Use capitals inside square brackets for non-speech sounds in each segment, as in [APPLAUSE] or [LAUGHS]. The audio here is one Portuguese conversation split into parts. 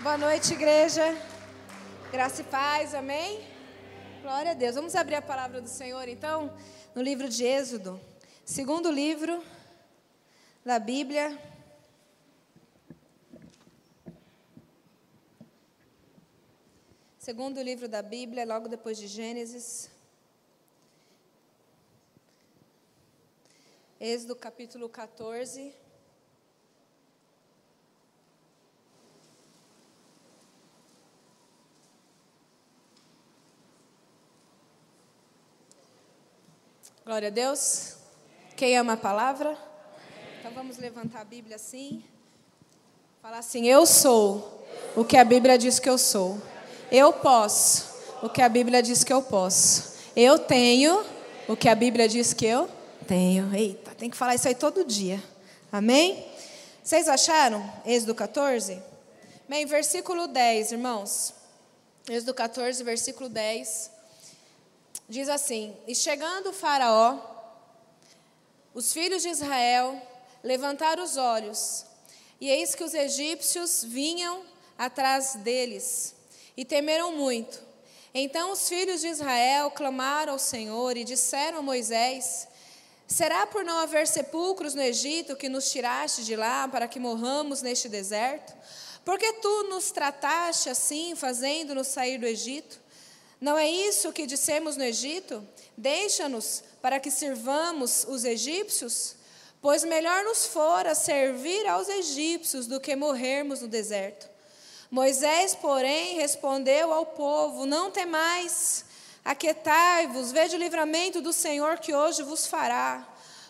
Boa noite, igreja. Graça e paz, amém? Glória a Deus. Vamos abrir a palavra do Senhor, então, no livro de Êxodo, segundo livro da Bíblia. Segundo livro da Bíblia, logo depois de Gênesis. Êxodo capítulo 14. Glória a Deus. Quem ama a palavra? Então vamos levantar a Bíblia assim. Falar assim: Eu sou o que a Bíblia diz que eu sou. Eu posso o que a Bíblia diz que eu posso. Eu tenho o que a Bíblia diz que eu tenho. Eita, tem que falar isso aí todo dia. Amém? Vocês acharam? Êxodo 14? Bem, versículo 10, irmãos. Êxodo 14, versículo 10. Diz assim: E chegando o Faraó, os filhos de Israel levantaram os olhos, e eis que os egípcios vinham atrás deles, e temeram muito. Então os filhos de Israel clamaram ao Senhor e disseram a Moisés: Será por não haver sepulcros no Egito que nos tiraste de lá para que morramos neste deserto? Porque tu nos trataste assim, fazendo-nos sair do Egito? Não é isso que dissemos no Egito? Deixa-nos para que sirvamos os egípcios? Pois melhor nos fora servir aos egípcios do que morrermos no deserto. Moisés, porém, respondeu ao povo: Não temais, aquietai-vos, vede o livramento do Senhor que hoje vos fará.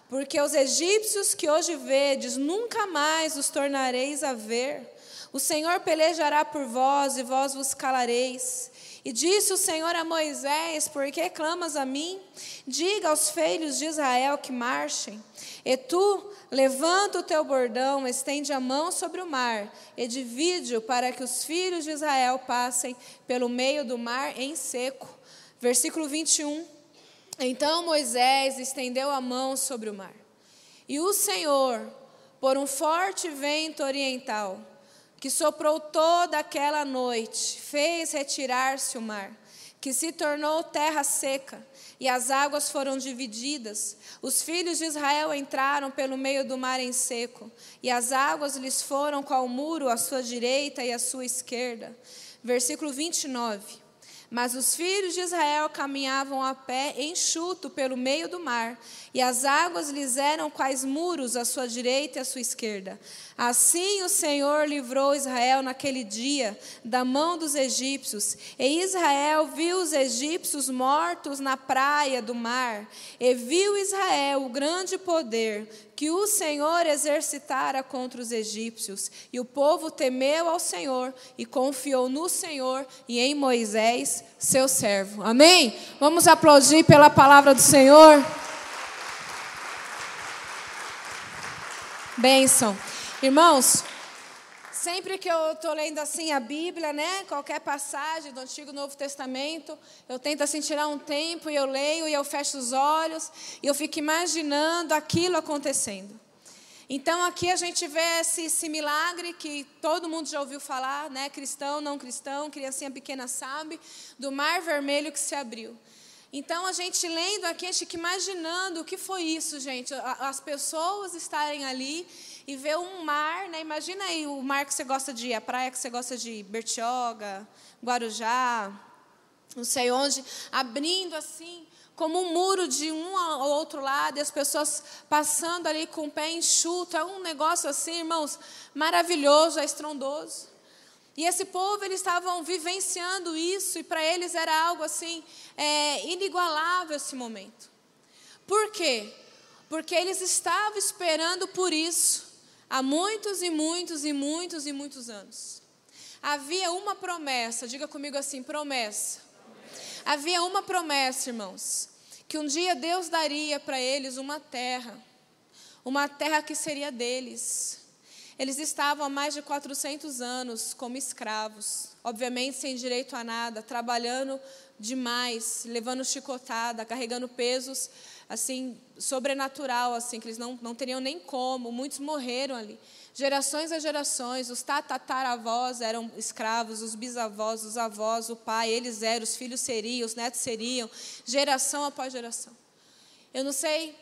Porque os egípcios que hoje vedes, nunca mais os tornareis a ver. O Senhor pelejará por vós e vós vos calareis. E disse o Senhor a Moisés: Por que clamas a mim? Diga aos filhos de Israel que marchem. E tu, levanta o teu bordão, estende a mão sobre o mar, e divide-o para que os filhos de Israel passem pelo meio do mar em seco. Versículo 21. Então Moisés estendeu a mão sobre o mar. E o Senhor, por um forte vento oriental, que soprou toda aquela noite, fez retirar-se o mar, que se tornou terra seca, e as águas foram divididas. Os filhos de Israel entraram pelo meio do mar em seco, e as águas lhes foram qual muro à sua direita e à sua esquerda. Versículo 29. Mas os filhos de Israel caminhavam a pé enxuto pelo meio do mar, e as águas lhes eram quais muros à sua direita e à sua esquerda. Assim o Senhor livrou Israel naquele dia da mão dos egípcios, e Israel viu os egípcios mortos na praia do mar, e viu Israel o grande poder que o Senhor exercitara contra os egípcios. E o povo temeu ao Senhor e confiou no Senhor e em Moisés, seu servo. Amém? Vamos aplaudir pela palavra do Senhor. Bênção. Irmãos, Sempre que eu estou lendo assim a Bíblia, né, qualquer passagem do Antigo e Novo Testamento, eu tento assim tirar um tempo e eu leio e eu fecho os olhos e eu fico imaginando aquilo acontecendo. Então aqui a gente vê esse, esse milagre que todo mundo já ouviu falar, né, cristão, não cristão, criancinha pequena sabe, do mar vermelho que se abriu. Então, a gente lendo aqui, a gente fica imaginando o que foi isso, gente. As pessoas estarem ali e ver um mar, né? Imagina aí o mar que você gosta de ir, a praia que você gosta de ir, Bertioga, Guarujá, não sei onde, abrindo assim, como um muro de um ao outro lado, e as pessoas passando ali com o pé enxuto. É um negócio assim, irmãos, maravilhoso, é estrondoso. E esse povo, eles estavam vivenciando isso, e para eles era algo assim, é, inigualável esse momento. Por quê? Porque eles estavam esperando por isso há muitos e muitos e muitos e muitos anos. Havia uma promessa, diga comigo assim: promessa. Havia uma promessa, irmãos, que um dia Deus daria para eles uma terra, uma terra que seria deles. Eles estavam há mais de 400 anos como escravos, obviamente sem direito a nada, trabalhando demais, levando chicotada, carregando pesos assim sobrenatural, assim que eles não, não teriam nem como. Muitos morreram ali. Gerações a gerações, os tataravós eram escravos, os bisavós, os avós, o pai, eles eram, os filhos seriam, os netos seriam, geração após geração. Eu não sei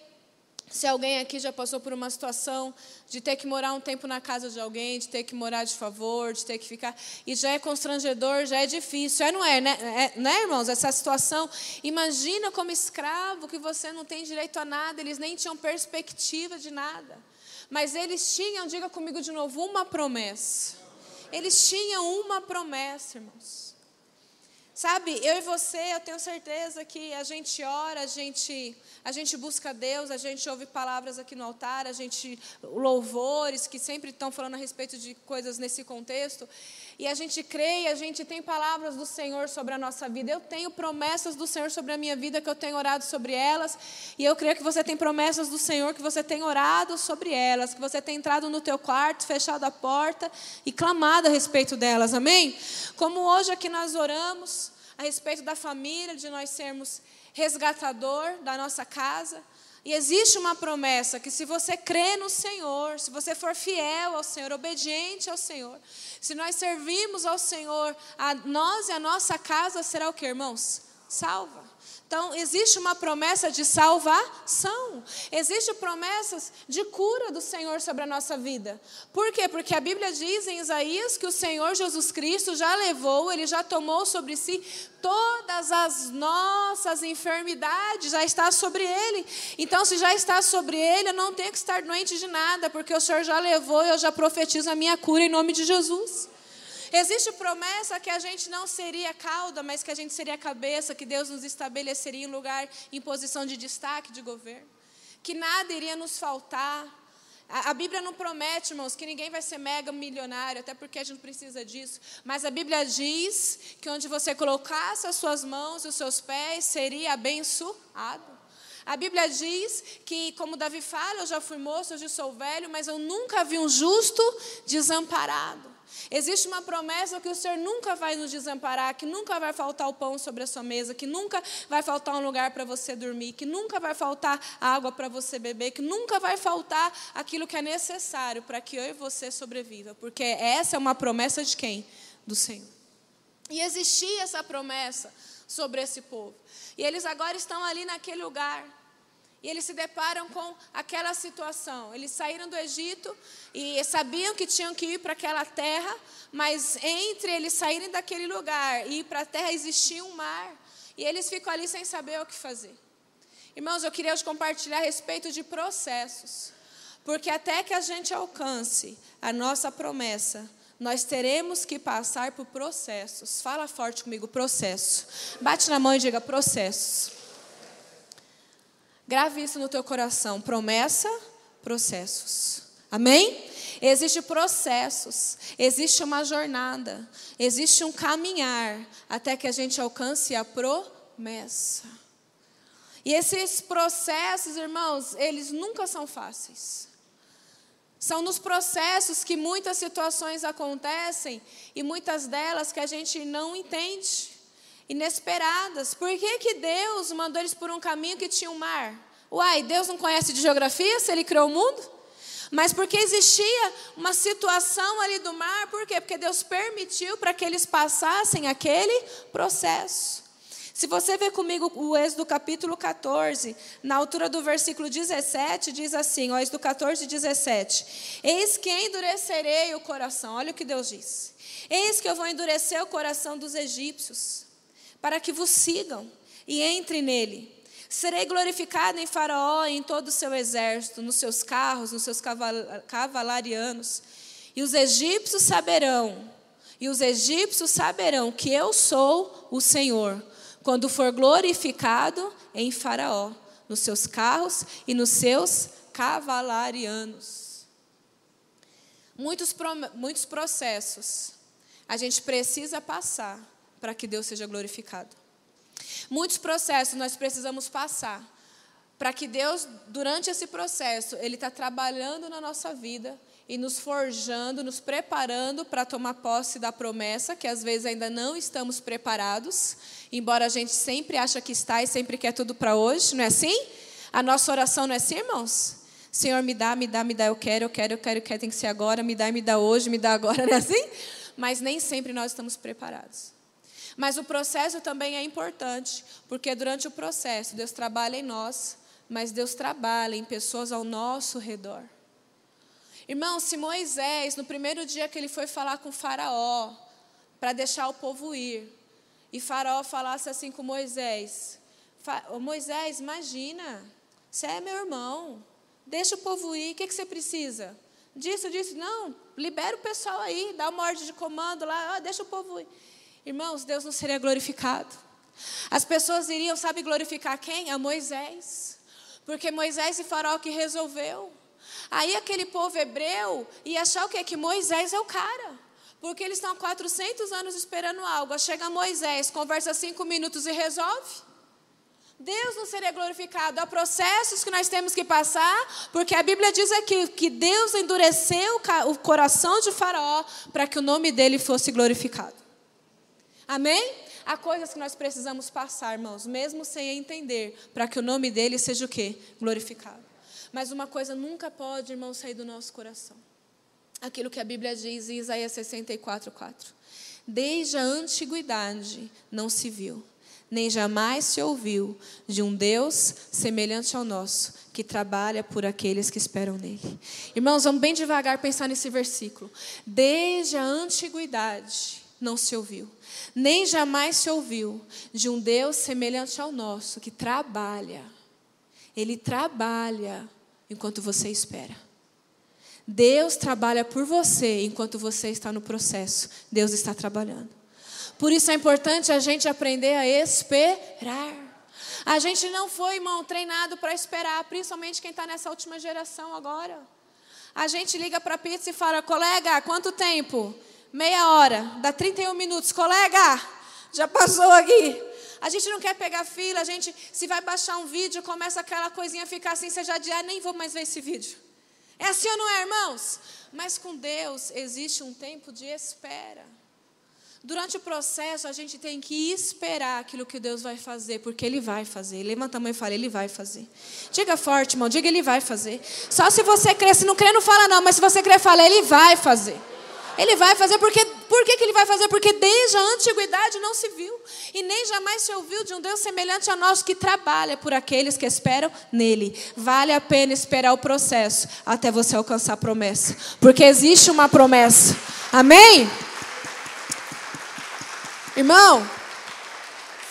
se alguém aqui já passou por uma situação de ter que morar um tempo na casa de alguém, de ter que morar de favor, de ter que ficar. E já é constrangedor, já é difícil. É, não é, né, é, né, irmãos? Essa situação. Imagina como escravo que você não tem direito a nada, eles nem tinham perspectiva de nada. Mas eles tinham, diga comigo de novo, uma promessa. Eles tinham uma promessa, irmãos. Sabe, eu e você, eu tenho certeza que a gente ora, a gente, a gente busca Deus, a gente ouve palavras aqui no altar, a gente louvores que sempre estão falando a respeito de coisas nesse contexto. E a gente crê e a gente tem palavras do Senhor sobre a nossa vida. Eu tenho promessas do Senhor sobre a minha vida, que eu tenho orado sobre elas. E eu creio que você tem promessas do Senhor, que você tem orado sobre elas, que você tem entrado no teu quarto, fechado a porta e clamado a respeito delas. Amém? Como hoje aqui nós oramos a respeito da família, de nós sermos resgatador da nossa casa. E existe uma promessa que se você crê no Senhor, se você for fiel ao Senhor, obediente ao Senhor, se nós servirmos ao Senhor, a nós e a nossa casa será o que, irmãos? Salva. Então, existe uma promessa de salvação. Existem promessas de cura do Senhor sobre a nossa vida. Por quê? Porque a Bíblia diz em Isaías que o Senhor Jesus Cristo já levou, ele já tomou sobre si todas as nossas enfermidades, já está sobre ele. Então, se já está sobre ele, eu não tenho que estar doente de nada, porque o Senhor já levou e eu já profetizo a minha cura em nome de Jesus. Existe promessa que a gente não seria cauda, mas que a gente seria cabeça, que Deus nos estabeleceria em lugar, em posição de destaque de governo, que nada iria nos faltar. A, Bíblia não promete, irmãos, que ninguém vai ser mega milionário, até porque a gente precisa disso. Mas a Bíblia diz que onde você colocasse as suas mãos e os seus pés, seria abençoado. A Bíblia diz que, como Davi fala, eu já fui moço, hoje sou velho, mas eu nunca vi um justo desamparado. Existe uma promessa que o Senhor nunca vai nos desamparar, que nunca vai faltar o pão sobre a sua mesa, que nunca vai faltar um lugar para você dormir, que nunca vai faltar água para você beber, que nunca vai faltar aquilo que é necessário para que eu e você sobreviva, porque essa é uma promessa de quem? Do Senhor. E existia essa promessa sobre esse povo. E eles agora estão ali naquele lugar. E eles se deparam com aquela situação. Eles saíram do Egito e sabiam que tinham que ir para aquela terra, mas entre eles saírem daquele lugar e ir para a terra existia um mar. E eles ficam ali sem saber o que fazer. Irmãos, eu queria hoje compartilhar a respeito de processos. Porque até que a gente alcance a nossa promessa, nós teremos que passar por processos. Fala forte comigo, processo. Bate na mão e diga processos. Grave isso no teu coração. Promessa, processos. Amém? Existem processos, existe uma jornada, existe um caminhar até que a gente alcance a promessa. E esses processos, irmãos, eles nunca são fáceis. São nos processos que muitas situações acontecem e muitas delas que a gente não entende inesperadas. Por que, que Deus mandou eles por um caminho que tinha um mar? Uai, Deus não conhece de geografia se Ele criou o mundo? Mas porque existia uma situação ali do mar, por quê? Porque Deus permitiu para que eles passassem aquele processo. Se você ver comigo o Êxodo capítulo 14, na altura do versículo 17, diz assim, o Êxodo 14, 17: Eis que endurecerei o coração, olha o que Deus diz: Eis que eu vou endurecer o coração dos egípcios, para que vos sigam e entrem nele. Serei glorificado em Faraó e em todo o seu exército, nos seus carros, nos seus cavalarianos. E os egípcios saberão, e os egípcios saberão que eu sou o Senhor, quando for glorificado em Faraó, nos seus carros e nos seus cavalarianos. Muitos, muitos processos a gente precisa passar para que Deus seja glorificado. Muitos processos nós precisamos passar para que Deus, durante esse processo, Ele está trabalhando na nossa vida e nos forjando, nos preparando para tomar posse da promessa, que às vezes ainda não estamos preparados, embora a gente sempre acha que está e sempre quer tudo para hoje, não é assim? A nossa oração não é assim, irmãos? Senhor, me dá, me dá, me dá, eu quero, eu quero, eu quero, eu quero, tem que ser agora, me dá, me dá hoje, me dá agora, [LAUGHS] não é assim? Mas nem sempre nós estamos preparados. Mas o processo também é importante, porque durante o processo Deus trabalha em nós, mas Deus trabalha em pessoas ao nosso redor. Irmão, se Moisés, no primeiro dia que ele foi falar com Faraó, para deixar o povo ir, e Faraó falasse assim com Moisés: Moisés, imagina, você é meu irmão, deixa o povo ir, o que, que você precisa? Disso, disso, não, libera o pessoal aí, dá uma ordem de comando lá, deixa o povo ir. Irmãos, Deus não seria glorificado. As pessoas iriam, sabe, glorificar quem? A Moisés. Porque Moisés e Faraó que resolveu. Aí aquele povo hebreu ia achar o quê? Que Moisés é o cara. Porque eles estão há 400 anos esperando algo. Chega Moisés, conversa cinco minutos e resolve. Deus não seria glorificado. Há processos que nós temos que passar, porque a Bíblia diz aqui que Deus endureceu o coração de Faraó para que o nome dele fosse glorificado. Amém? Há coisas que nós precisamos passar, irmãos, mesmo sem entender, para que o nome dele seja o quê? Glorificado. Mas uma coisa nunca pode, irmão, sair do nosso coração. Aquilo que a Bíblia diz em Isaías 64, 4. Desde a antiguidade não se viu, nem jamais se ouviu de um Deus semelhante ao nosso, que trabalha por aqueles que esperam nele. Irmãos, vamos bem devagar pensar nesse versículo. Desde a antiguidade não se ouviu, nem jamais se ouviu de um Deus semelhante ao nosso, que trabalha. Ele trabalha enquanto você espera. Deus trabalha por você enquanto você está no processo. Deus está trabalhando. Por isso é importante a gente aprender a esperar. A gente não foi, irmão, treinado para esperar, principalmente quem está nessa última geração agora. A gente liga para a pizza e fala, colega, quanto tempo? Meia hora, dá 31 minutos. Colega, já passou aqui. A gente não quer pegar fila, a gente, se vai baixar um vídeo, começa aquela coisinha a ficar assim, já diz, ah, nem vou mais ver esse vídeo. É assim ou não é, irmãos? Mas com Deus existe um tempo de espera. Durante o processo, a gente tem que esperar aquilo que Deus vai fazer, porque Ele vai fazer. Levanta a mão e fala, Ele vai fazer. Diga forte, irmão, diga, Ele vai fazer. Só se você crê, se não crê, não fala não, mas se você crê, fala, Ele vai fazer. Ele vai fazer porque por que, que ele vai fazer? Porque desde a antiguidade não se viu e nem jamais se ouviu de um Deus semelhante a nós que trabalha por aqueles que esperam nele. Vale a pena esperar o processo até você alcançar a promessa, porque existe uma promessa. Amém? Irmão,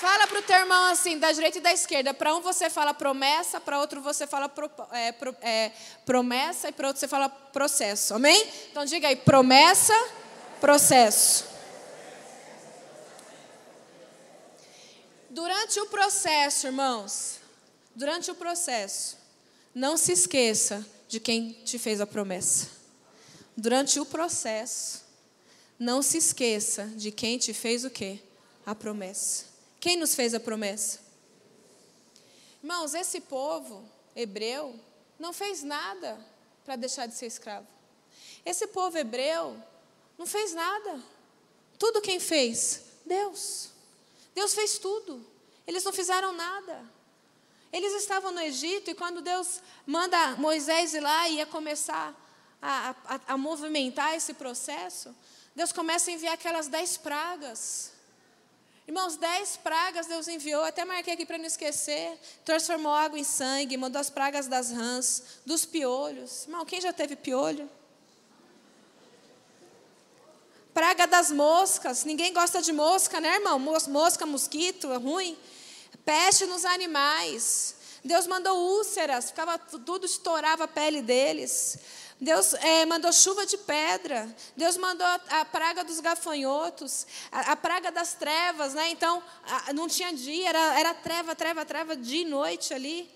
Fala para o teu irmão assim, da direita e da esquerda. Para um você fala promessa, para outro você fala pro, é, pro, é, promessa e para outro você fala processo. Amém? Então diga aí, promessa, processo. Durante o processo, irmãos, durante o processo, não se esqueça de quem te fez a promessa. Durante o processo, não se esqueça de quem te fez o quê? A promessa. Quem nos fez a promessa? Irmãos, esse povo hebreu não fez nada para deixar de ser escravo. Esse povo hebreu não fez nada. Tudo quem fez? Deus. Deus fez tudo. Eles não fizeram nada. Eles estavam no Egito e quando Deus manda Moisés ir lá e ia começar a, a, a movimentar esse processo, Deus começa a enviar aquelas dez pragas. Irmãos, dez pragas Deus enviou, até marquei aqui para não esquecer. Transformou água em sangue, mandou as pragas das rãs, dos piolhos. Irmão, quem já teve piolho? Praga das moscas. Ninguém gosta de mosca, né, irmão? Mosca, mosquito, é ruim. Peste nos animais. Deus mandou úlceras, ficava tudo estourava a pele deles. Deus é, mandou chuva de pedra. Deus mandou a, a praga dos gafanhotos, a, a, praga das trevas, né? Então, a, não tinha dia, era, era treva, treva, treva, dia e noite ali.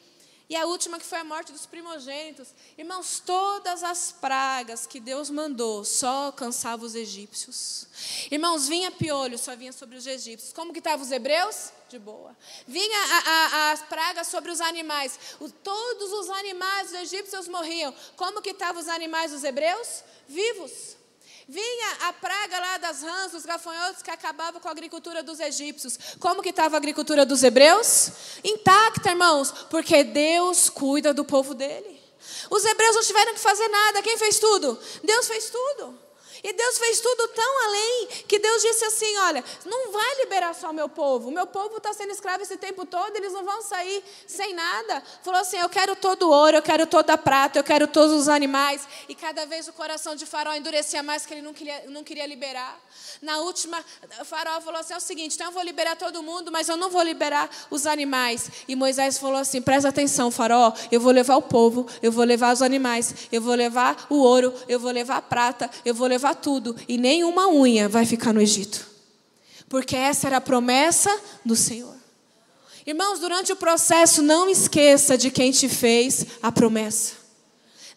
E a última que foi a morte dos primogênitos. Irmãos, todas as pragas que Deus mandou só alcançavam os egípcios. Irmãos, vinha piolho, só vinha sobre os egípcios. Como que estavam os hebreus? De boa. Vinha a, a, as pragas sobre os animais. O, todos os animais dos egípcios morriam. Como que estavam os animais dos hebreus? Vivos. Vinha a praga lá das rãs, dos gafanhotos que acabava com a agricultura dos egípcios. Como que estava a agricultura dos hebreus? Intacta, irmãos, porque Deus cuida do povo dele. Os hebreus não tiveram que fazer nada. Quem fez tudo? Deus fez tudo. E Deus fez tudo tão além que Deus disse assim: Olha, não vai liberar só o meu povo. O meu povo está sendo escravo esse tempo todo, eles não vão sair sem nada. Falou assim: Eu quero todo o ouro, eu quero toda a prata, eu quero todos os animais. E cada vez o coração de Faraó endurecia mais, que ele não queria, não queria liberar. Na última, Faraó falou assim: É o seguinte, então eu vou liberar todo mundo, mas eu não vou liberar os animais. E Moisés falou assim: Presta atenção, Faraó, eu vou levar o povo, eu vou levar os animais, eu vou levar o ouro, eu vou levar a prata, eu vou levar tudo, e nenhuma unha vai ficar no Egito. Porque essa era a promessa do Senhor. Irmãos, durante o processo, não esqueça de quem te fez a promessa.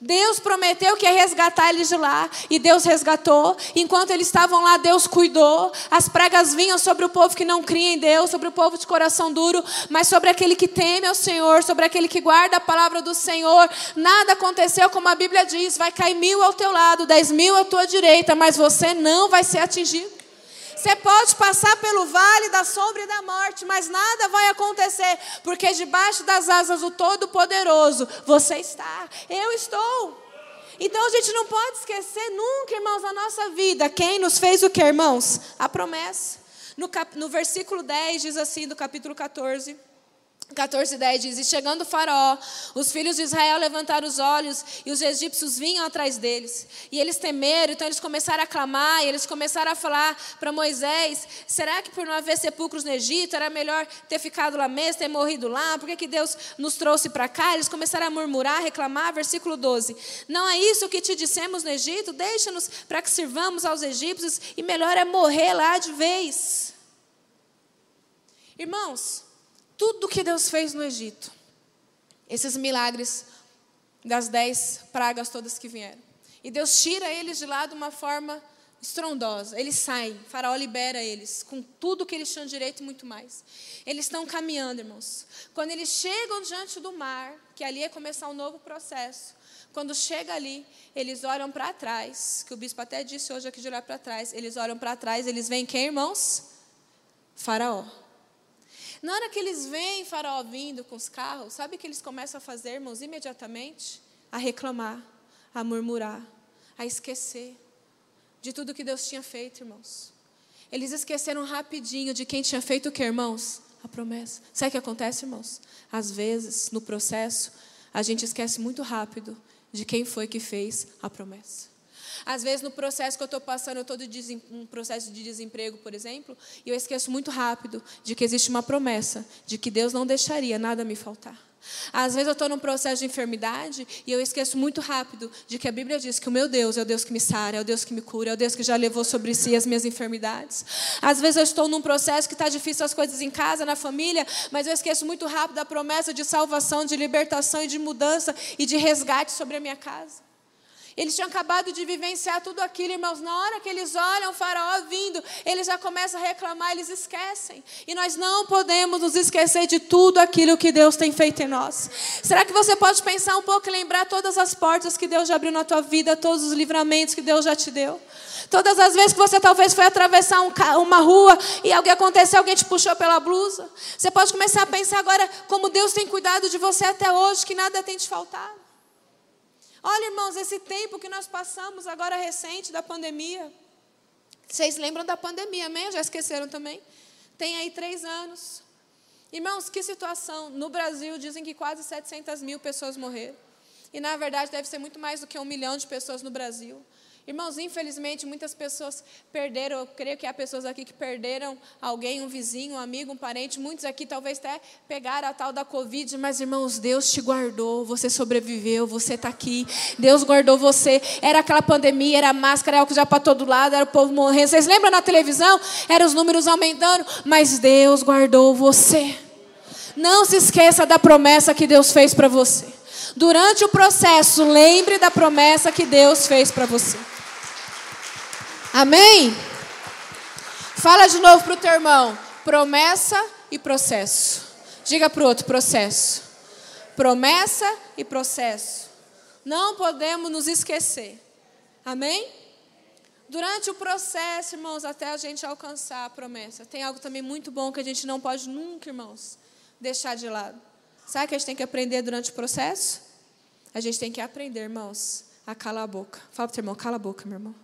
Deus prometeu que ia resgatar eles de lá, e Deus resgatou. Enquanto eles estavam lá, Deus cuidou. As pragas vinham sobre o povo que não cria em Deus, sobre o povo de coração duro, mas sobre aquele que teme ao Senhor, sobre aquele que guarda a palavra do Senhor. Nada aconteceu como a Bíblia diz: vai cair mil ao teu lado, dez mil à tua direita, mas você não vai ser atingido. Você pode passar pelo vale da sombra e da morte, mas nada vai acontecer, porque debaixo das asas do Todo-Poderoso você está, eu estou. Então a gente não pode esquecer nunca, irmãos, na nossa vida, quem nos fez o que, irmãos? A promessa. No, cap, no versículo 10 diz assim, do capítulo 14. 14, 10 diz: E chegando Faraó, os filhos de Israel levantaram os olhos e os egípcios vinham atrás deles. E eles temeram, então eles começaram a clamar, e eles começaram a falar para Moisés: Será que por não haver sepulcros no Egito era melhor ter ficado lá mesmo, ter morrido lá? Por que, que Deus nos trouxe para cá? Eles começaram a murmurar, a reclamar. Versículo 12: Não é isso que te dissemos no Egito? Deixa-nos para que sirvamos aos egípcios, e melhor é morrer lá de vez. Irmãos, tudo que Deus fez no Egito. Esses milagres das dez pragas todas que vieram. E Deus tira eles de lá de uma forma estrondosa. Eles saem, Faraó libera eles, com tudo que eles tinham direito e muito mais. Eles estão caminhando, irmãos. Quando eles chegam diante do mar, que ali é começar um novo processo. Quando chega ali, eles olham para trás, que o bispo até disse hoje aqui de olhar para trás. Eles olham para trás, eles veem quem, irmãos? Faraó. Na hora que eles veem Faraó vindo com os carros, sabe o que eles começam a fazer, irmãos, imediatamente? A reclamar, a murmurar, a esquecer de tudo que Deus tinha feito, irmãos. Eles esqueceram rapidinho de quem tinha feito o que, irmãos? A promessa. Sabe o que acontece, irmãos? Às vezes, no processo, a gente esquece muito rápido de quem foi que fez a promessa. Às vezes, no processo que eu estou passando, eu estou em um processo de desemprego, por exemplo, e eu esqueço muito rápido de que existe uma promessa de que Deus não deixaria nada me faltar. Às vezes eu estou num processo de enfermidade e eu esqueço muito rápido de que a Bíblia diz que o meu Deus é o Deus que me sara, é o Deus que me cura, é o Deus que já levou sobre si as minhas enfermidades. Às vezes eu estou num processo que está difícil as coisas em casa, na família, mas eu esqueço muito rápido da promessa de salvação, de libertação e de mudança e de resgate sobre a minha casa. Eles tinham acabado de vivenciar tudo aquilo, irmãos. Na hora que eles olham o faraó vindo, eles já começam a reclamar, eles esquecem. E nós não podemos nos esquecer de tudo aquilo que Deus tem feito em nós. Será que você pode pensar um pouco e lembrar todas as portas que Deus já abriu na tua vida, todos os livramentos que Deus já te deu? Todas as vezes que você talvez foi atravessar um, uma rua e alguém aconteceu, alguém te puxou pela blusa. Você pode começar a pensar agora como Deus tem cuidado de você até hoje, que nada tem te faltado. Olha, irmãos, esse tempo que nós passamos agora recente da pandemia. Vocês lembram da pandemia, amém? Já esqueceram também? Tem aí três anos. Irmãos, que situação. No Brasil, dizem que quase 700 mil pessoas morreram. E, na verdade, deve ser muito mais do que um milhão de pessoas no Brasil. Irmãos, infelizmente, muitas pessoas perderam, eu creio que há pessoas aqui que perderam alguém, um vizinho, um amigo, um parente. Muitos aqui talvez até pegaram a tal da Covid, mas, irmãos, Deus te guardou, você sobreviveu, você está aqui. Deus guardou você. Era aquela pandemia, era máscara, era álcool já para todo lado, era o povo morrendo. Vocês lembram na televisão? Eram os números aumentando, mas Deus guardou você. Não se esqueça da promessa que Deus fez para você. Durante o processo, lembre da promessa que Deus fez para você. Amém? Fala de novo para o teu irmão. Promessa e processo. Diga para o outro: processo. Promessa e processo. Não podemos nos esquecer. Amém? Durante o processo, irmãos, até a gente alcançar a promessa, tem algo também muito bom que a gente não pode nunca, irmãos, deixar de lado. Sabe o que a gente tem que aprender durante o processo? A gente tem que aprender, irmãos, a calar a boca. Fala para o teu irmão, cala a boca, meu irmão.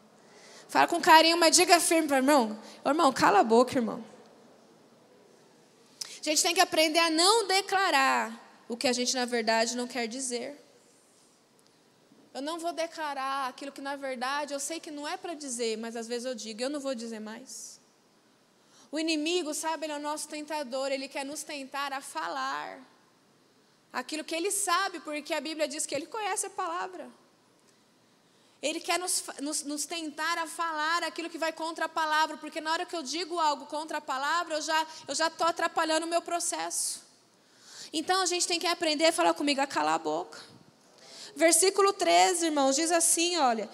Fala com carinho, mas diga firme para o irmão. Irmão, cala a boca, irmão. A gente tem que aprender a não declarar o que a gente, na verdade, não quer dizer. Eu não vou declarar aquilo que, na verdade, eu sei que não é para dizer, mas às vezes eu digo, eu não vou dizer mais. O inimigo, sabe, ele é o nosso tentador, ele quer nos tentar a falar aquilo que ele sabe, porque a Bíblia diz que ele conhece a palavra. Ele quer nos, nos, nos, tentar a falar aquilo que vai contra a palavra, porque na hora que eu digo algo contra a palavra, eu já estou já atrapalhando o meu processo. Então a gente tem que aprender a falar comigo, a calar a boca. Versículo 13, irmãos, diz assim: olha,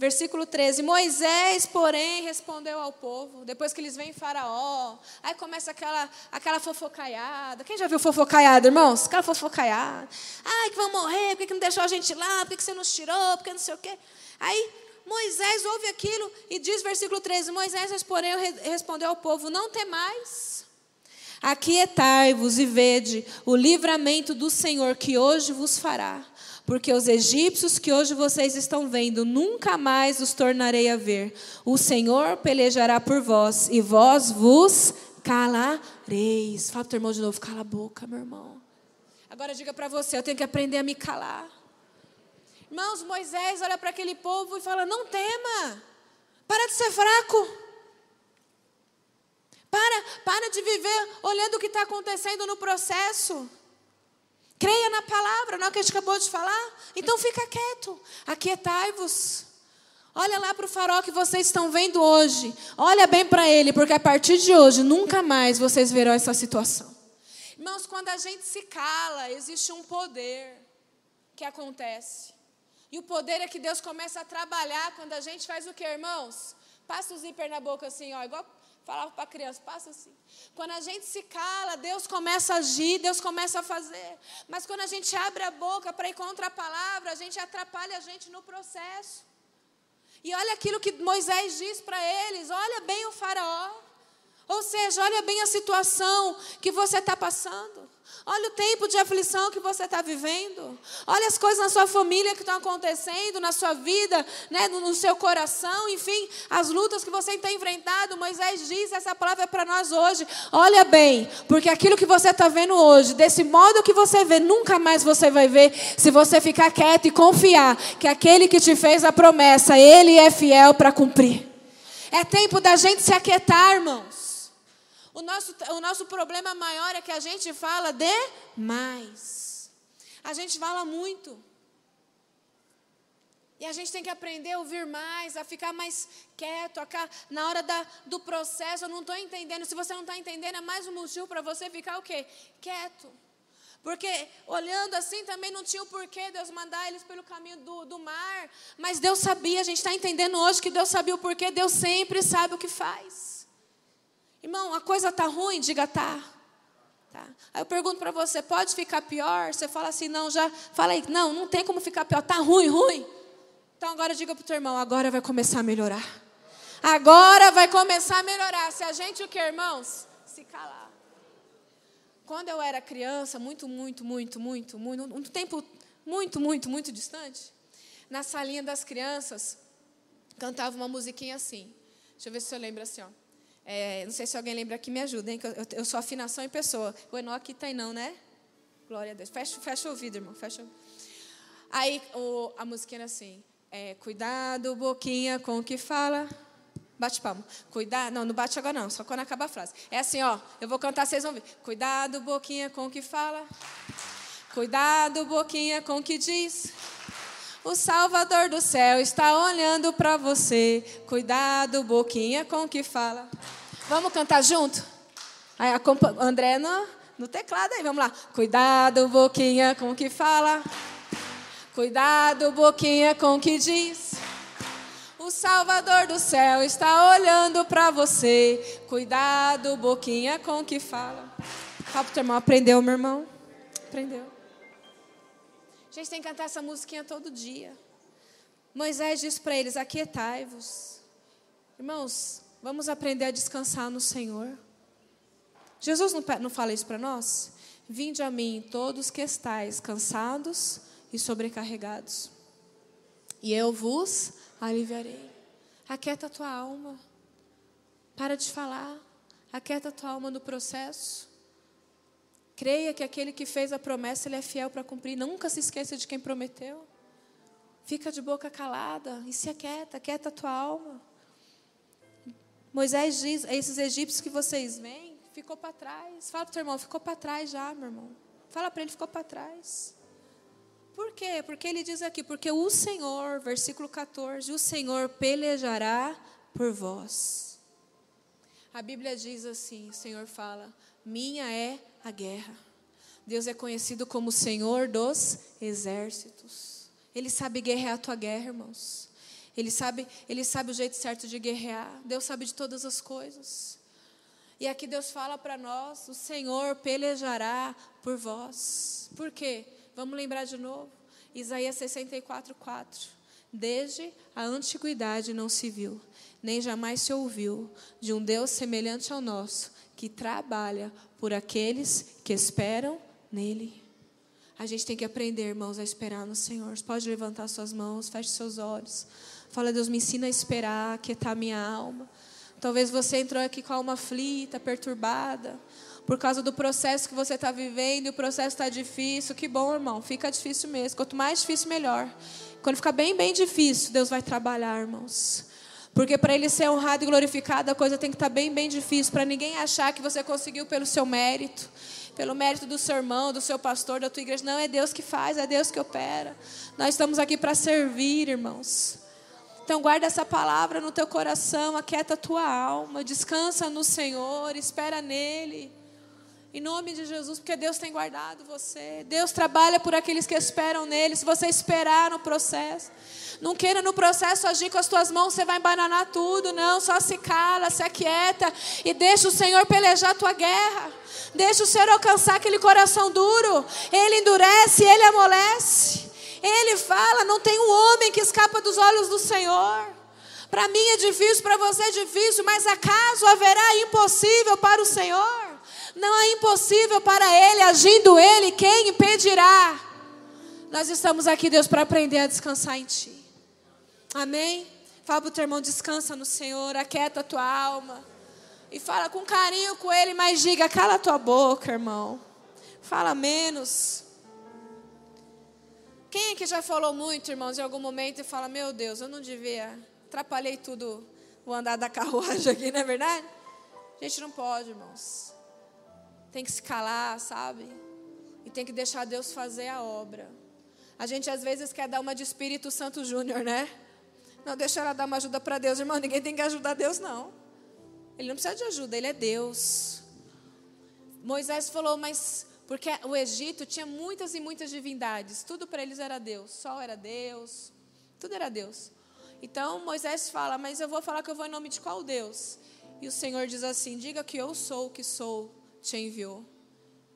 Versículo 13: Moisés, porém, respondeu ao povo, depois que eles vêm Faraó, aí começa aquela, aquela fofocaiada. Quem já viu fofocaiada, irmãos? Aquela fofocaiada. Ai, que vão morrer, por que não deixou a gente lá? Por que você nos tirou? Por que não sei o quê? Aí Moisés ouve aquilo e diz, versículo 13: Moisés, porém, respondeu ao povo: Não temais. Aquietai-vos e vede o livramento do Senhor que hoje vos fará porque os egípcios que hoje vocês estão vendo, nunca mais os tornarei a ver. O Senhor pelejará por vós, e vós vos calareis. Fala para o teu irmão de novo, cala a boca, meu irmão. Agora diga para você, eu tenho que aprender a me calar. Irmãos, Moisés olha para aquele povo e fala: Não tema, para de ser fraco. Para, para de viver olhando o que está acontecendo no processo. Creia na palavra, não é o que a gente acabou de falar? Então fica quieto, aquietai-vos. Olha lá para o farol que vocês estão vendo hoje. Olha bem para ele, porque a partir de hoje nunca mais vocês verão essa situação. Irmãos, quando a gente se cala, existe um poder que acontece. E o poder é que Deus começa a trabalhar quando a gente faz o que, irmãos? Passa o zíper na boca assim, ó, igual Falava para a criança, passa assim. Quando a gente se cala, Deus começa a agir, Deus começa a fazer. Mas quando a gente abre a boca para ir contra a palavra, a gente atrapalha a gente no processo. E olha aquilo que Moisés diz para eles: olha bem o faraó. Ou seja, olha bem a situação que você está passando. Olha o tempo de aflição que você está vivendo. Olha as coisas na sua família que estão acontecendo, na sua vida, né, no, seu coração, enfim, as lutas que você tem enfrentado. Moisés diz: essa palavra é para nós hoje. Olha bem, porque aquilo que você está vendo hoje, desse modo que você vê, nunca mais você vai ver se você ficar quieto e confiar que aquele que te fez a promessa, ele é fiel para cumprir. É tempo da gente se aquietar, irmãos. O nosso, o nosso problema maior é que a gente fala demais. A gente fala muito. E a gente tem que aprender a ouvir mais, a ficar mais quieto. A, na hora da, do processo, eu não estou entendendo. Se você não está entendendo, é mais um motivo para você ficar o quê? Quieto. Porque olhando assim também não tinha o porquê Deus mandar eles pelo caminho do, do mar. Mas Deus sabia, a gente está entendendo hoje que Deus sabia o porquê, Deus sempre sabe o que faz. Irmão, a coisa tá ruim, diga tá. tá. Aí eu pergunto para você, pode ficar pior? Você fala assim, não, já falei, não, não tem como ficar pior, tá ruim, ruim. Então agora diga para o teu irmão, agora vai começar a melhorar. Agora vai começar a melhorar. Se a gente o que, irmãos? Se calar. Quando eu era criança, muito, muito, muito, muito, muito, um tempo muito, muito, muito distante, na salinha das crianças, cantava uma musiquinha assim. Deixa eu ver se eu lembro assim, ó. É, não sei se alguém lembra aqui, me ajuda, hein? Que eu, eu, sou afinação em pessoa. O Enoque tem não, né? Glória a Deus. Fecha, fecha o ouvido, irmão. Fecha. Aí o, a musiquinha era assim. É, cuidado, boquinha, com o que fala. Bate palma. Cuidado. Não, não bate agora não, só quando acaba a frase. É assim, ó. Eu vou cantar, vocês vão ver. Cuidado, boquinha, com o que fala. Cuidado, boquinha, com o que diz. O Salvador do céu está olhando para você. Cuidado, boquinha, com o que fala. Vamos cantar junto? Aí, André no, no teclado aí, vamos lá. Cuidado, boquinha, com o que fala. Cuidado, boquinha, com o que diz. O Salvador do céu está olhando para você. Cuidado, boquinha, com o que fala. Fala pro teu irmão, aprendeu, meu irmão? Aprendeu. A gente tem que cantar essa musiquinha todo dia. Moisés diz para eles: Aquietai-vos. Irmãos, Vamos aprender a descansar no Senhor. Jesus não, não fala isso para nós? Vinde a mim, todos que estáis cansados e sobrecarregados, e eu vos aliviarei. Aquieta a tua alma. Para de falar. Aquieta a tua alma no processo. Creia que aquele que fez a promessa, ele é fiel para cumprir. Nunca se esqueça de quem prometeu. Fica de boca calada e se aquieta, aquieta a tua alma. Moisés diz: esses egípcios que vocês veem, ficou para trás. Fala para o teu irmão, ficou para trás já, meu irmão. Fala para ele, ficou para trás. Por quê? Porque ele diz aqui, porque o Senhor, versículo 14, o Senhor pelejará por vós. A Bíblia diz assim, o Senhor fala, minha é a guerra. Deus é conhecido como o Senhor dos exércitos. Ele sabe guerrear a tua guerra, irmãos. Ele sabe, ele sabe o jeito certo de guerrear. Deus sabe de todas as coisas. E aqui Deus fala para nós: o Senhor pelejará por vós. Por quê? Vamos lembrar de novo. Isaías 64, 4. Desde a antiguidade não se viu, nem jamais se ouviu, de um Deus semelhante ao nosso, que trabalha por aqueles que esperam nele. A gente tem que aprender, irmãos, a esperar no Senhor. Você pode levantar suas mãos, feche seus olhos. Fala, Deus, me ensina a esperar, aquietar minha alma. Talvez você entrou aqui com a alma aflita, perturbada por causa do processo que você está vivendo, e o processo está difícil. Que bom, irmão, fica difícil mesmo. Quanto mais difícil, melhor. Quando ficar bem, bem difícil, Deus vai trabalhar, irmãos. Porque para ele ser honrado e glorificado, a coisa tem que estar tá bem, bem difícil, para ninguém achar que você conseguiu pelo seu mérito, pelo mérito do seu irmão, do seu pastor, da tua igreja. Não, é Deus que faz, é Deus que opera. Nós estamos aqui para servir, irmãos. Então guarda essa palavra no teu coração, aquieta a tua alma, descansa no Senhor, espera nele. Em nome de Jesus, porque Deus tem guardado você. Deus trabalha por aqueles que esperam nele. Se você esperar no processo, não queira no processo agir com as tuas mãos, você vai embananar tudo. Não, só se cala, se aquieta e deixa o Senhor pelejar a tua guerra. Deixa o Senhor alcançar aquele coração duro. Ele endurece, ele amolece. Ele fala: não tem um homem que escapa dos olhos do Senhor. Para mim é difícil, para você é difícil, mas acaso haverá impossível para o Senhor? Não é impossível para Ele, agindo Ele, quem impedirá? Nós estamos aqui, Deus, para aprender a descansar em Ti. Amém? Fala para o teu irmão, descansa no Senhor, aquieta a tua alma. E fala com carinho com Ele, mas diga, cala a tua boca, irmão. Fala menos. Quem é que já falou muito, irmãos, em algum momento e fala, meu Deus, eu não devia, atrapalhei tudo o andar da [LAUGHS] carruagem aqui, não é verdade? A gente não pode, irmãos tem que se calar, sabe? E tem que deixar Deus fazer a obra. A gente às vezes quer dar uma de Espírito Santo Júnior, né? Não, deixa ela dar uma ajuda para Deus, irmão. Ninguém tem que ajudar Deus, não. Ele não precisa de ajuda, ele é Deus. Moisés falou, mas porque o Egito tinha muitas e muitas divindades, tudo para eles era Deus, sol era Deus, tudo era Deus. Então Moisés fala, mas eu vou falar que eu vou em nome de qual Deus? E o Senhor diz assim: diga que eu sou o que sou te enviou.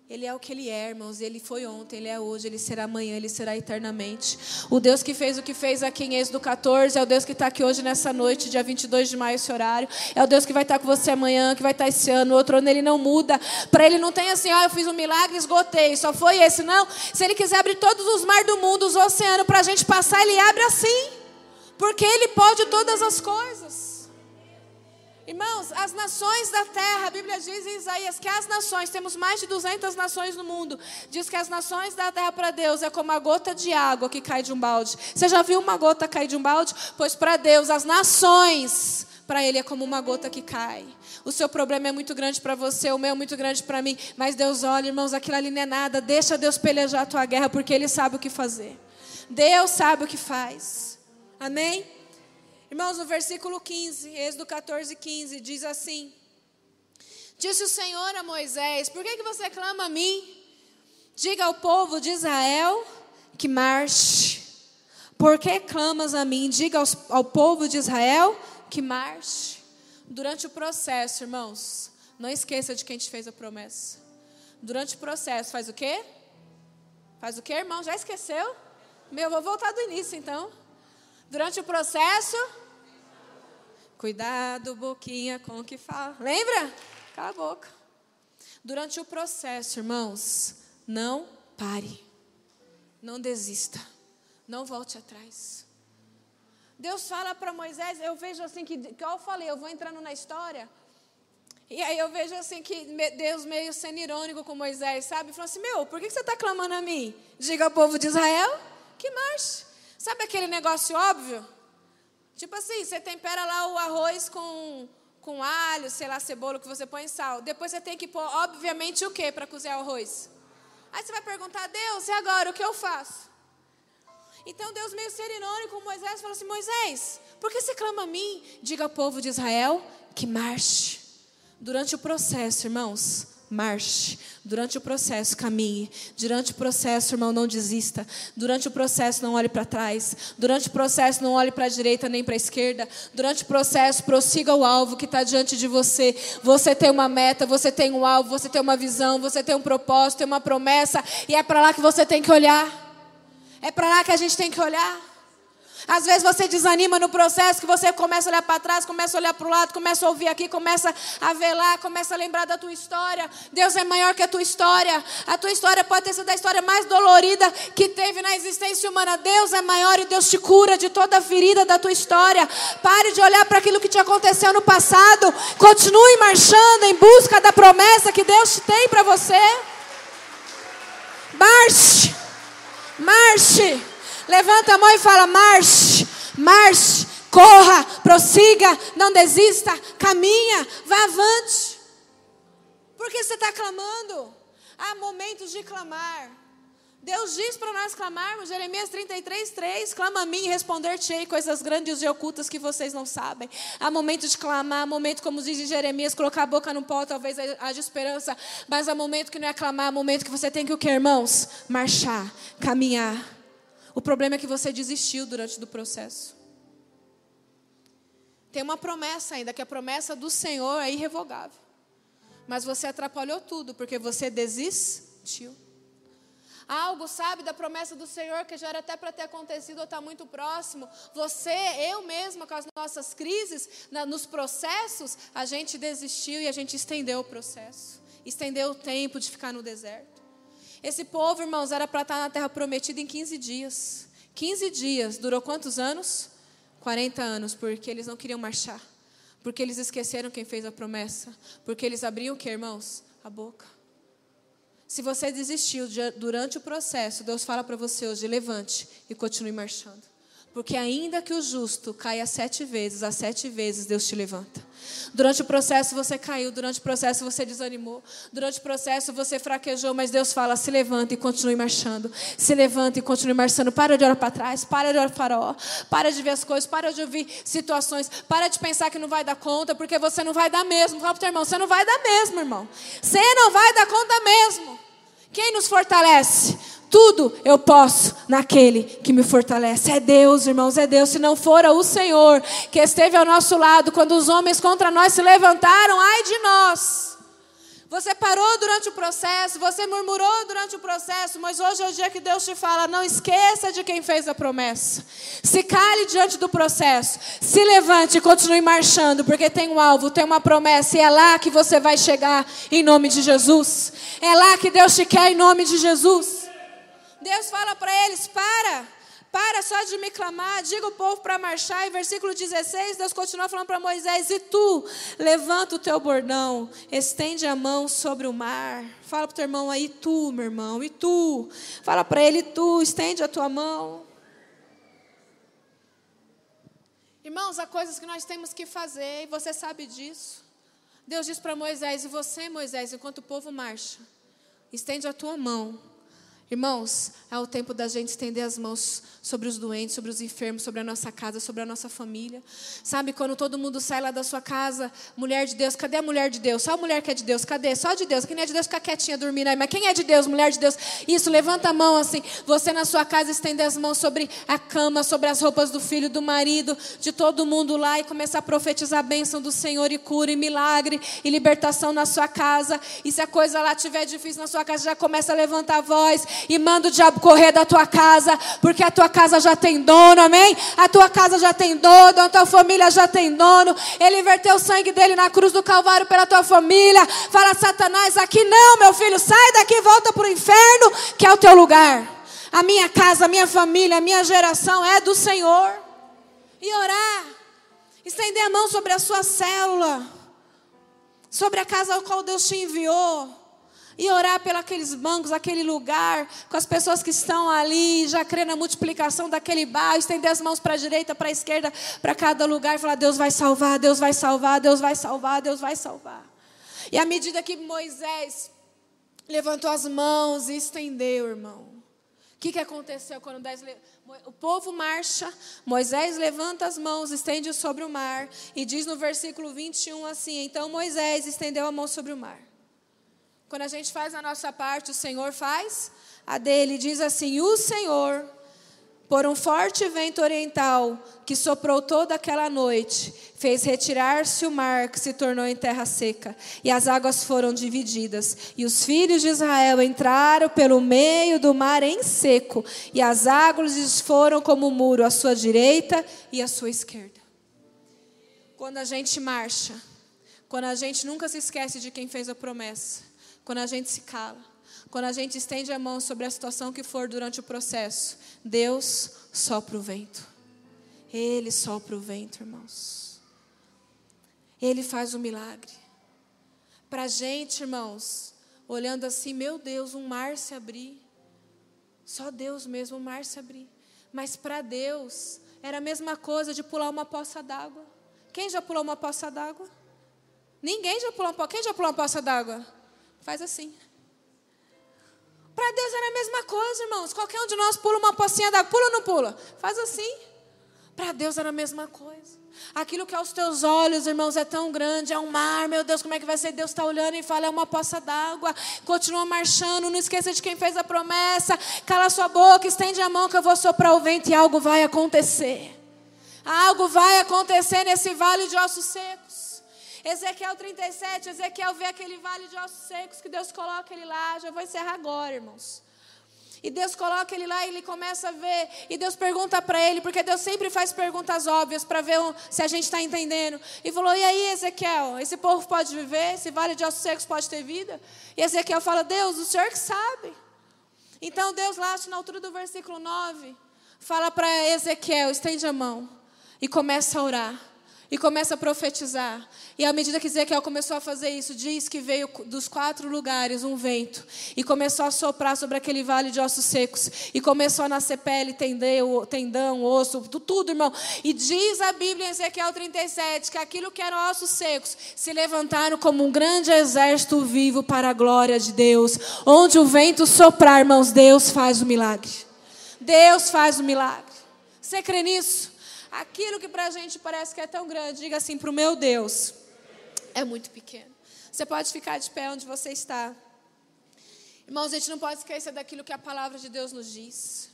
Ele é o que Ele é, irmãos. Ele foi ontem, Ele é hoje, Ele será amanhã, Ele será eternamente. O Deus que fez o que fez aqui em Êxodo 14 é o Deus que está aqui hoje nessa noite, dia 22 de maio, esse horário. É o Deus que vai estar com você amanhã, que vai estar esse ano. Outro ano Ele não muda. Para Ele não tem assim, ó, oh, eu fiz um milagre, esgotei, só foi esse. Não. Se Ele quiser abrir todos os mares do mundo, os oceanos, para a gente passar, Ele abre assim. Porque Ele pode todas as coisas. Irmãos, as nações da terra, a Bíblia diz em Isaías que as nações, temos mais de 200 nações no mundo, diz que as nações da terra para Deus é como a gota de água que cai de um balde. Você já viu uma gota cair de um balde? Pois para Deus, as nações, para Ele é como uma gota que cai. O seu problema é muito grande para você, o meu é muito grande para mim, mas Deus olha, irmãos, aquilo ali não é nada, deixa Deus pelejar a tua guerra, porque Ele sabe o que fazer. Deus sabe o que faz. Amém? Irmãos, no versículo 15, Êxodo 14, 15, diz assim: Disse o Senhor a Moisés: Por que, que você clama a mim? Diga ao povo de Israel que marche. Por que clamas a mim? Diga aos, ao povo de Israel que marche. Durante o processo, irmãos, não esqueça de quem te fez a promessa. Durante o processo, faz o quê? Faz o quê, irmão? Já esqueceu? Meu, vou voltar do início então. Durante o processo, Cuidado, boquinha, com o que fala. Lembra? Cala a boca. Durante o processo, irmãos, não pare. não desista, não volte atrás. Deus fala para Moisés, eu vejo assim que, que eu falei, eu vou entrando na história. E aí eu vejo assim que Deus meio sendo irônico com Moisés, sabe? Falou assim: Meu, por que você está clamando a mim? Diga ao povo de Israel que marche. Sabe aquele negócio óbvio? Tipo assim, você tempera lá o arroz com, com alho, sei lá, cebola, que você põe sal. Depois você tem que pôr, obviamente, o que para cozinhar o arroz? Aí você vai perguntar, Deus, e agora o que eu faço? Então Deus, meio ser irônico com Moisés, falou assim: Moisés, por que você clama a mim? Diga ao povo de Israel que marche. Durante o processo, irmãos, marche. Durante o processo, caminhe. Durante o processo, irmão, não desista. Durante o processo, não olhe para trás. Durante o processo, não olhe para a direita nem para a esquerda. Durante o processo, prossiga o alvo que está diante de você. Você tem uma meta, você tem um alvo, você tem uma visão, você tem um propósito, tem uma promessa. E é para lá que você tem que olhar. É para lá que a gente tem que olhar. Às vezes você desanima no processo, que você começa a olhar para trás, começa a olhar para o lado, começa a ouvir aqui, começa a ver lá, começa a lembrar da tua história. Deus é maior que a tua história. A tua história pode ter sido a história mais dolorida que teve na existência humana. Deus é maior e Deus te cura de toda a ferida da tua história. Pare de olhar para aquilo que te aconteceu no passado. Continue marchando em busca da promessa que Deus tem para você. Marche. Marche. Levanta a mão e fala: marche, marche, corra, prossiga, não desista, caminha, vá avante. Por que você está clamando? Há momentos de clamar. Deus diz para nós clamarmos, Jeremias 33, 3, clama a mim e responder-te-ei coisas grandes e ocultas que vocês não sabem. Há momento de clamar, há momento, como diz em Jeremias, colocar a boca no pó, talvez haja esperança, mas há momento que não é clamar, há momento que você tem que o que, irmãos? Marchar, caminhar. O problema é que você desistiu durante o processo. Tem uma promessa ainda, que a promessa do Senhor é irrevogável. Mas você atrapalhou tudo, porque você desistiu. Algo, sabe, da promessa do Senhor que já era até para ter acontecido ou está muito próximo. Você, eu mesma, com as nossas crises, na, nos processos, a gente desistiu e a gente estendeu o processo. Estendeu o tempo de ficar no deserto. Esse povo, irmãos, era para estar na terra prometida em 15 dias. 15 dias. Durou quantos anos? 40 anos, porque eles não queriam marchar. Porque eles esqueceram quem fez a promessa. Porque eles abriam o que, irmãos? A boca. Se você desistiu durante o processo, Deus fala para você hoje: levante e continue marchando. Porque ainda que o justo caia sete vezes, as sete vezes Deus te levanta. Durante o processo você caiu, durante o processo você desanimou, durante o processo você fraquejou, mas Deus fala: se levanta e continue marchando. Se levanta e continue marchando. Para de olhar para trás, para de olhar para farol, para de ver as coisas, para de ouvir situações, para de pensar que não vai dar conta, porque você não vai dar mesmo. Fala para o teu irmão: você não vai dar mesmo, irmão. Você não vai dar conta mesmo. Quem nos fortalece? Tudo eu posso naquele que me fortalece. É Deus, irmãos, é Deus. Se não fora o Senhor que esteve ao nosso lado quando os homens contra nós se levantaram, ai de nós. Você parou durante o processo, você murmurou durante o processo, mas hoje é o dia que Deus te fala: não esqueça de quem fez a promessa. Se cale diante do processo, se levante e continue marchando, porque tem um alvo, tem uma promessa, e é lá que você vai chegar em nome de Jesus. É lá que Deus te quer em nome de Jesus. Deus fala para eles: para, para só de me clamar, diga o povo para marchar. E versículo 16, Deus continua falando para Moisés: E tu, levanta o teu bordão, estende a mão sobre o mar. Fala para o teu irmão aí, tu, meu irmão, e tu. Fala para ele, tu, estende a tua mão. Irmãos, há coisas que nós temos que fazer e você sabe disso. Deus diz para Moisés: E você, Moisés, enquanto o povo marcha, estende a tua mão Irmãos, é o tempo da gente estender as mãos sobre os doentes, sobre os enfermos, sobre a nossa casa, sobre a nossa família. Sabe, quando todo mundo sai lá da sua casa, mulher de Deus, cadê a mulher de Deus? Só a mulher que é de Deus, cadê? Só de Deus. Quem é de Deus fica quietinha dormindo aí. Mas quem é de Deus, mulher de Deus? Isso, levanta a mão assim. Você na sua casa estender as mãos sobre a cama, sobre as roupas do filho, do marido, de todo mundo lá e começar a profetizar a bênção do Senhor e cura e milagre e libertação na sua casa. E se a coisa lá estiver difícil na sua casa, já começa a levantar a voz e manda o diabo correr da tua casa, porque a tua casa já tem dono, amém? A tua casa já tem dono, a tua família já tem dono. Ele inverteu o sangue dele na cruz do Calvário pela tua família. Fala, Satanás, aqui não, meu filho, sai daqui, volta para o inferno, que é o teu lugar. A minha casa, a minha família, a minha geração é do Senhor. E orar. Estender a mão sobre a sua célula. Sobre a casa ao qual Deus te enviou e orar pelos bancos, aquele lugar, com as pessoas que estão ali, já crê na multiplicação daquele bairro, estender as mãos para a direita, para a esquerda, para cada lugar, e falar: Deus vai salvar, Deus vai salvar, Deus vai salvar, Deus vai salvar. E à medida que Moisés levantou as mãos e estendeu, irmão, o que, que aconteceu quando o povo marcha, Moisés levanta as mãos, estende sobre o mar, e diz no versículo 21 assim: Então Moisés estendeu a mão sobre o mar. Quando a gente faz a nossa parte, o Senhor faz a dele. Diz assim: O Senhor, por um forte vento oriental que soprou toda aquela noite, fez retirar-se o mar que se tornou em terra seca, e as águas foram divididas, e os filhos de Israel entraram pelo meio do mar em seco, e as águas foram como um muro à sua direita e à sua esquerda. Quando a gente marcha, quando a gente nunca se esquece de quem fez a promessa, quando a gente se cala, quando a gente estende a mão sobre a situação que for durante o processo, Deus sopra o vento. Ele sopra o vento, irmãos. Ele faz o milagre. Para a gente, irmãos, olhando assim, meu Deus, um mar se abrir. Só Deus mesmo, um mar se abrir. Mas para Deus, era a mesma coisa de pular uma poça d'água. Quem já pulou uma poça d'água? Ninguém já pulou uma poça. Quem já pulou uma poça d'água? Faz assim. Para Deus era a mesma coisa, irmãos. Qualquer um de nós pula uma pocinha d'água. Pula ou não pula? Faz assim. Para Deus era a mesma coisa. Aquilo que aos teus olhos, irmãos, é tão grande, é um mar, meu Deus, como é que vai ser? Deus está olhando e fala, é uma poça d'água. Continua marchando, não esqueça de quem fez a promessa. Cala sua boca, estende a mão que eu vou soprar o vento e algo vai acontecer. Algo vai acontecer nesse vale de ossos secos. Ezequiel 37, Ezequiel vê aquele vale de ossos secos que Deus coloca ele lá. Já vou encerrar agora, irmãos. E Deus coloca ele lá e ele começa a ver. E Deus pergunta para ele, porque Deus sempre faz perguntas óbvias para ver se a gente está entendendo. E falou: E aí, Ezequiel, esse povo pode viver? Esse vale de ossos secos pode ter vida? E Ezequiel fala: Deus, o Senhor que sabe. Então Deus, lá na altura do versículo 9, fala para Ezequiel: estende a mão e começa a orar e começa a profetizar. E à medida que Ezequiel começou a fazer isso, diz que veio dos quatro lugares um vento e começou a soprar sobre aquele vale de ossos secos e começou a nascer pele, tendeu, tendão, osso, tudo, irmão. E diz a Bíblia em Ezequiel 37 que aquilo que eram ossos secos se levantaram como um grande exército vivo para a glória de Deus. Onde o vento soprar, irmãos, Deus faz o milagre. Deus faz o milagre. Você crê nisso? Aquilo que para a gente parece que é tão grande, diga assim: para o meu Deus, é muito pequeno. Você pode ficar de pé onde você está. Irmãos, a gente não pode esquecer daquilo que a palavra de Deus nos diz.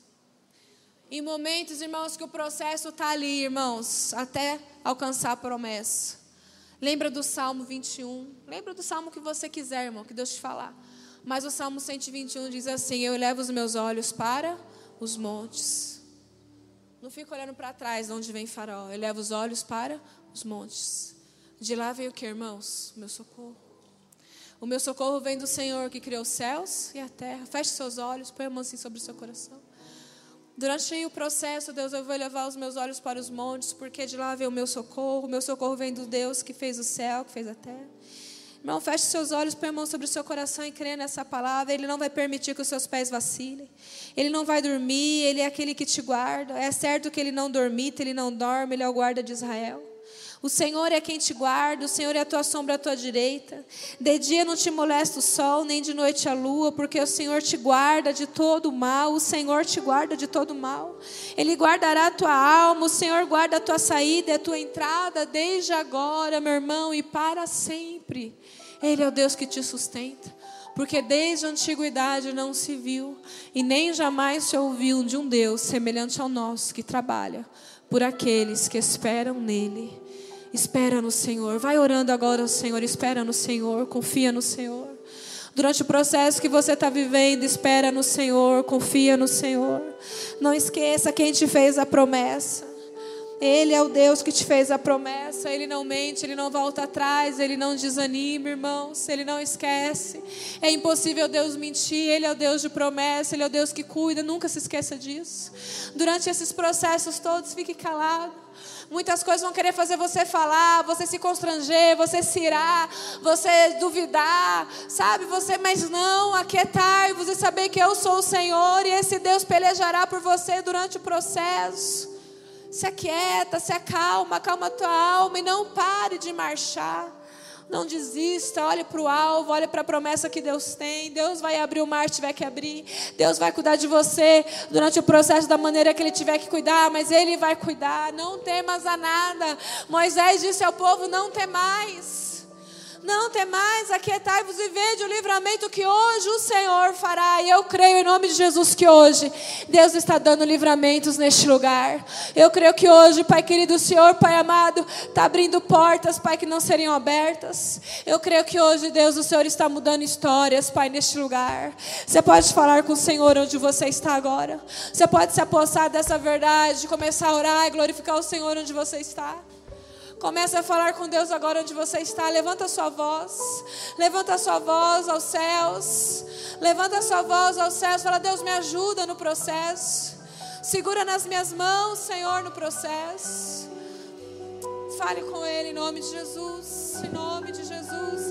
Em momentos, irmãos, que o processo está ali, irmãos, até alcançar a promessa. Lembra do Salmo 21? Lembra do Salmo que você quiser, irmão, que Deus te falar. Mas o Salmo 121 diz assim: Eu levo os meus olhos para os montes. Não fica olhando para trás, de onde vem farol. Eleva os olhos para os montes. De lá vem o que, irmãos? O meu socorro. O meu socorro vem do Senhor que criou os céus e a terra. Feche seus olhos, põe a mão assim sobre o seu coração. Durante o processo, Deus, eu vou levar os meus olhos para os montes, porque de lá vem o meu socorro. O meu socorro vem do Deus que fez o céu, que fez a terra. Irmão, feche seus olhos, põe a mão sobre o seu coração e crê nessa palavra. Ele não vai permitir que os seus pés vacilem. Ele não vai dormir, ele é aquele que te guarda. É certo que ele não dormita, ele não dorme, ele é o guarda de Israel. O Senhor é quem te guarda, o Senhor é a tua sombra à tua direita. De dia não te molesta o sol, nem de noite a lua, porque o Senhor te guarda de todo o mal, o Senhor te guarda de todo o mal. Ele guardará a tua alma, o Senhor guarda a tua saída e a tua entrada, desde agora, meu irmão, e para sempre. Ele é o Deus que te sustenta. Porque desde a antiguidade não se viu e nem jamais se ouviu de um Deus semelhante ao nosso que trabalha por aqueles que esperam nele. Espera no Senhor. Vai orando agora ao Senhor. Espera no Senhor. Confia no Senhor. Durante o processo que você está vivendo, espera no Senhor. Confia no Senhor. Não esqueça quem te fez a promessa. Ele é o Deus que te fez a promessa, Ele não mente, Ele não volta atrás, Ele não desanima, irmãos, Ele não esquece. É impossível Deus mentir, Ele é o Deus de promessa, Ele é o Deus que cuida, nunca se esqueça disso. Durante esses processos todos, fique calado. Muitas coisas vão querer fazer você falar, você se constranger, você se irar, você duvidar, sabe? Você, mas não, aquietai-vos e saber que eu sou o Senhor e esse Deus pelejará por você durante o processo. Se aquieta, se acalma, acalma a tua alma e não pare de marchar. Não desista, olhe para o alvo, olhe para a promessa que Deus tem. Deus vai abrir o mar tiver que abrir. Deus vai cuidar de você durante o processo da maneira que Ele tiver que cuidar, mas Ele vai cuidar. Não temas a nada. Moisés disse ao povo: não temais. Não temais, aquietai-vos e vede o livramento que hoje o Senhor fará. E eu creio em nome de Jesus que hoje Deus está dando livramentos neste lugar. Eu creio que hoje, Pai querido, o Senhor, Pai amado, está abrindo portas, Pai, que não seriam abertas. Eu creio que hoje, Deus, o Senhor está mudando histórias, Pai, neste lugar. Você pode falar com o Senhor onde você está agora. Você pode se apossar dessa verdade, começar a orar e glorificar o Senhor onde você está. Comece a falar com Deus agora onde você está. Levanta a sua voz. Levanta a sua voz aos céus. Levanta a sua voz aos céus. Fala, Deus, me ajuda no processo. Segura nas minhas mãos, Senhor, no processo. Fale com Ele em nome de Jesus. Em nome de Jesus.